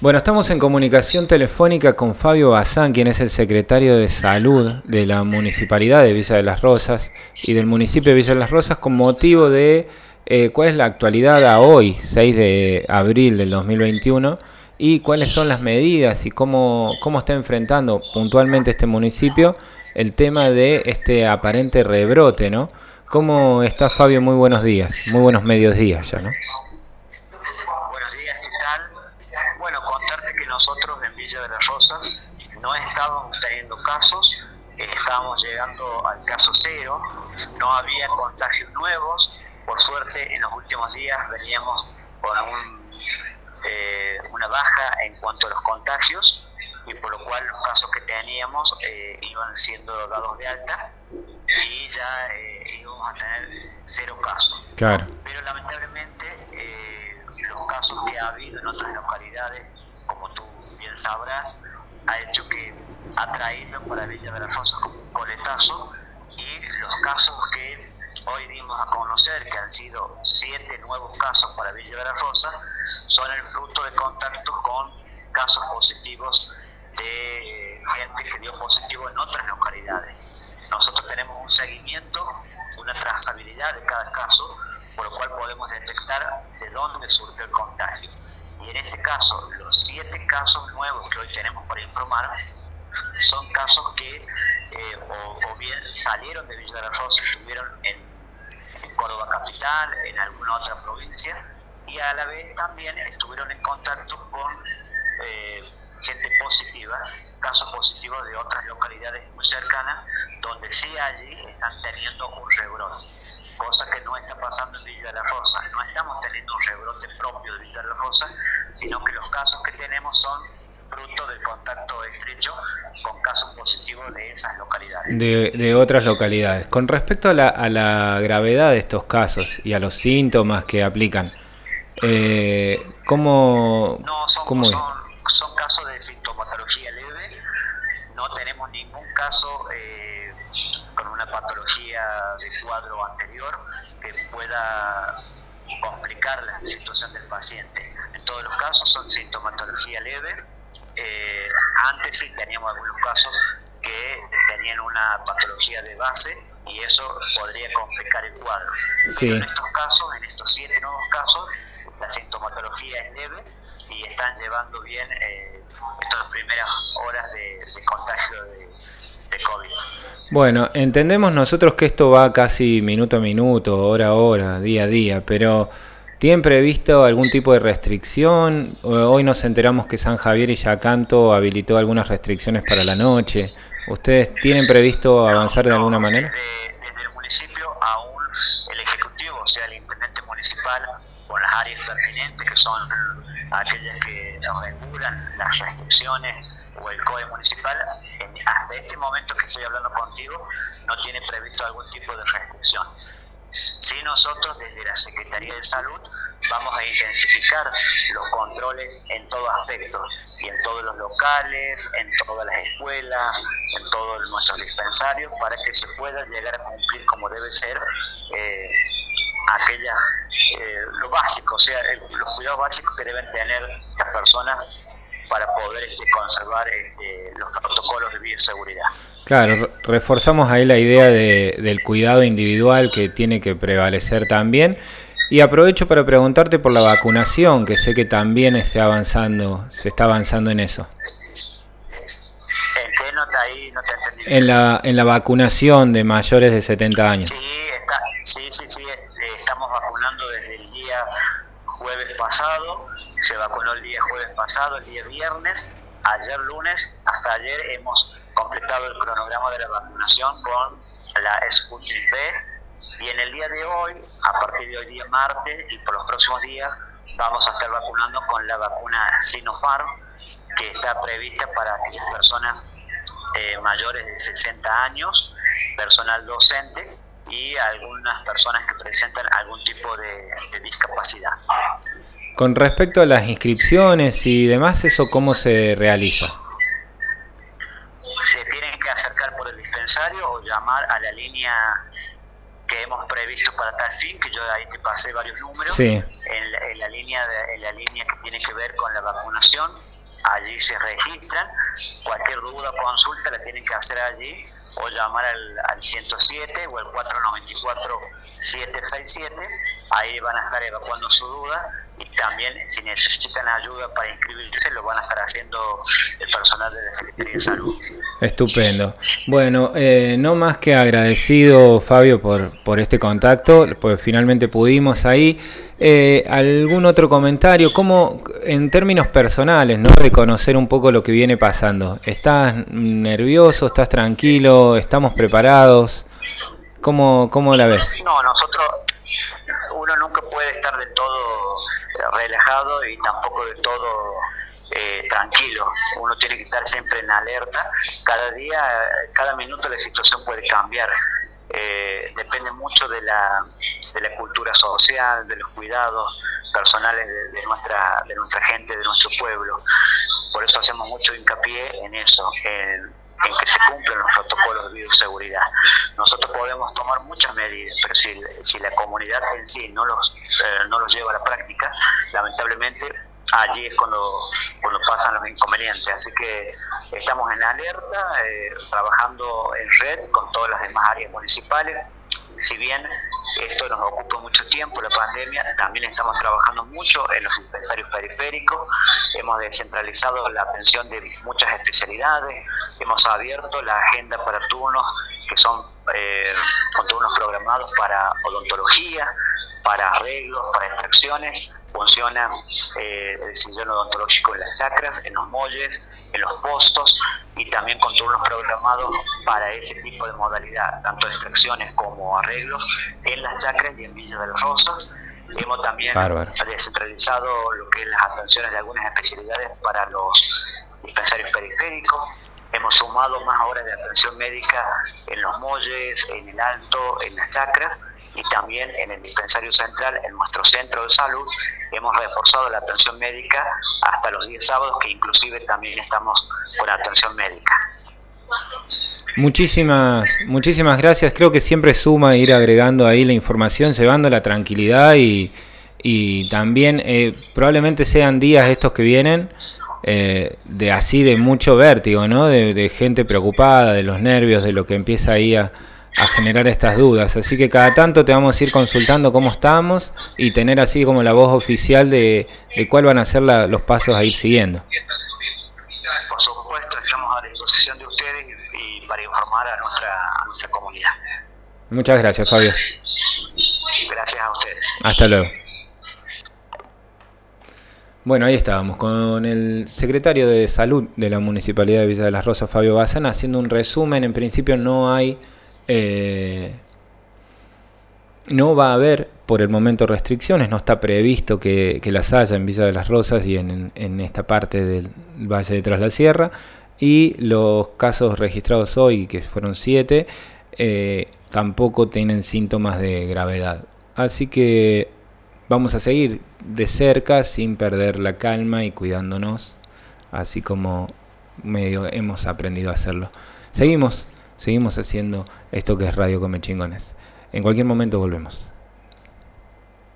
Bueno, estamos en comunicación telefónica con Fabio Bazán, quien es el secretario de Salud de la Municipalidad de Villa de las Rosas y del municipio de Villa de las Rosas con motivo de eh, cuál es la actualidad a hoy, 6 de abril del 2021, y cuáles son las medidas y cómo, cómo está enfrentando puntualmente este municipio el tema de este aparente rebrote, ¿no? ¿Cómo está Fabio? Muy buenos días, muy buenos medios días ya, ¿no? Nosotros en Villa de las Rosas no estábamos teniendo casos, estábamos llegando al caso cero, no había contagios nuevos, por suerte en los últimos días veníamos con eh, una baja en cuanto a los contagios y por lo cual los casos que teníamos eh, iban siendo dados de alta y ya eh, íbamos a tener cero casos. Claro. Pero lamentablemente los casos que ha habido en otras localidades sabrás, ha hecho que ha traído para Villa de las Rosas como un coletazo y los casos que hoy dimos a conocer, que han sido siete nuevos casos para Villa de las Rosas, son el fruto de contactos con casos positivos de gente que dio positivo en otras localidades. Nosotros tenemos un seguimiento, una trazabilidad de cada caso, por lo cual podemos detectar de dónde surgió el contagio y en este caso los siete casos nuevos que hoy tenemos para informar son casos que eh, o, bien salieron de Villa de Rosa, estuvieron en, Córdoba Capital, en alguna otra provincia, y a la vez también estuvieron en contacto con eh, gente positiva, casos positivos de otras localidades muy cercanas, donde sí allí están teniendo un rebrote cosa que no está pasando en Villa de la Rosa. No estamos teniendo un rebrote propio de de la Rosa, sino que los casos que tenemos son fruto del contacto estrecho con casos positivos de esas localidades. De, otras localidades. Con respecto a la, a la, gravedad de estos casos y a los síntomas que aplican, eh, ¿cómo, no, son, son, casos de sintomatología leve, no tenemos ningún caso... Eh, con una patología de cuadro anterior que pueda la situación del paciente. En todos los casos son sintomatología leve. Eh, antes sí teníamos algunos casos que tenían una patología de base y eso podría complicar el cuadro. en estos casos, en estos siete nuevos casos, la sintomatología es leve y están llevando bien eh, estas primeras horas de, contagio de, de COVID. Bueno, entendemos nosotros que esto va casi minuto a minuto, hora a hora, día a día, pero ¿tienen previsto algún tipo de restricción? Hoy nos enteramos que San Javier y Yacanto habilitó algunas restricciones para la noche. ¿Ustedes tienen previsto avanzar de alguna manera? Desde, el municipio aún el Ejecutivo, o sea, el Intendente Municipal, con las áreas pertinentes, que son aquellas que regulan las restricciones o el COE municipal, hasta este momento que estoy hablando contigo, no tiene previsto algún tipo de restricción. Si nosotros desde la Secretaría de Salud vamos a intensificar los controles en todo aspecto, y en todos los locales, en todas las escuelas, en todos nuestros dispensarios, para que se pueda llegar a cumplir como debe ser eh, aquella, eh, lo básico, o sea, los cuidados básicos que deben tener las personas para poder este, conservar este, los protocolos de bioseguridad. Claro, reforzamos ahí la idea de, del cuidado individual que tiene que prevalecer también. Y aprovecho para preguntarte por la vacunación, que sé que también está avanzando, se está avanzando en eso. ¿En qué nota ahí? No te entendí. En la, en la vacunación de mayores de 70 años. Sí, está, sí, sí, sí, eh, estamos vacunando desde el día jueves pasado se vacunó el día jueves pasado, el día viernes, ayer lunes, hasta ayer hemos completado el cronograma de la vacunación con la Sputnik B y en el día de hoy, a partir de hoy día martes y por los próximos días, vamos a estar vacunando con la vacuna Sinopharm que está prevista para personas eh, mayores de 60 años, personal docente y algunas personas que presentan algún tipo de discapacidad. Con respecto a las inscripciones y demás, ¿eso cómo se realiza? Se tienen que acercar por el dispensario o llamar a la línea que hemos previsto para tal fin, que yo ahí te pasé varios números, Sí. en, la, en la línea de- en la línea que tiene que ver con la vacunación, allí se registran, cualquier duda o consulta la tienen que hacer allí o llamar al, al 107 o al 494-767, ahí van a estar evacuando su duda y también si necesitan ayuda para inscribirse lo van a estar haciendo el personal de la Secretaría de Salud. Estupendo. Bueno, eh, no más que agradecido, Fabio, por, por este contacto, pues finalmente pudimos ahí. Eh, ¿Algún otro comentario? ¿Cómo, en términos personales, ¿no? de conocer un poco lo que viene pasando? ¿Estás nervioso? ¿Estás tranquilo? ¿Estamos preparados? ¿Cómo, cómo la ves? No, nosotros, uno nunca puede estar de todo relajado y tampoco de todo eh, tranquilo. Uno tiene que estar siempre en alerta. Cada día, cada minuto la situación puede cambiar. Eh, depende mucho de la, de la cultura social, de los cuidados personales de, nuestra, de nuestra gente, de nuestro pueblo. Por eso hacemos mucho hincapié en eso, en que se cumplen los protocolos de bioseguridad. Nosotros podemos tomar muchas medidas, pero si, si la comunidad en sí no los, eh, no los lleva a la práctica, lamentablemente allí es cuando, cuando pasan los inconvenientes. Así que estamos en alerta, eh, trabajando en red con todas las demás áreas municipales. Si bien esto nos ocupa mucho tiempo, la pandemia, también estamos trabajando mucho en los dispensarios periféricos, hemos descentralizado la atención de muchas especialidades, hemos abierto la agenda para turnos que son eh, con turnos programados para odontología, para arreglos, para extracciones, funciona eh, el sillón odontológico en las chacras, en los molles, en los postos y también con turnos programados para ese tipo de modalidad, tanto extracciones como arreglos en las chacras y en Villa de las Rosas. Hemos también Bárbaro. descentralizado lo que es las atenciones de algunas especialidades para los dispensarios periféricos. Hemos sumado más horas de atención médica en los molles, en el alto, en las chacras y también en el dispensario central, en nuestro centro de salud, hemos reforzado la atención médica hasta los días sábados, que inclusive también estamos con atención médica. Muchísimas, muchísimas gracias. Creo que siempre suma ir agregando ahí la información, llevando la tranquilidad y, y también eh, probablemente sean días estos que vienen eh, de así de mucho vértigo, ¿no? De, de gente preocupada, de los nervios, de lo que empieza ahí a, a generar estas dudas. Así que cada tanto te vamos a ir consultando cómo estamos y tener así como la voz oficial de, de cuál van a ser la- los pasos a ir siguiendo. Por supuesto, estamos a disposición de ustedes y, y para informar a nuestra, a nuestra comunidad. Muchas gracias, Fabio. Gracias a ustedes. Hasta luego. Bueno, ahí estábamos con el secretario de Salud de la Municipalidad de Villa de las Rosas, Fabio Bazán, haciendo un resumen. En principio no hay, eh, no va a haber por el momento restricciones, no está previsto que, las haya en Villa de las Rosas y en, en esta parte del Valle de Tras la Sierra. Y los casos registrados hoy, que fueron siete, eh, tampoco tienen síntomas de gravedad. Así que vamos a seguir de cerca sin perder la calma y cuidándonos, así como medio hemos aprendido a hacerlo. Seguimos, seguimos haciendo esto que es Radio Come Chingones. En cualquier momento volvemos.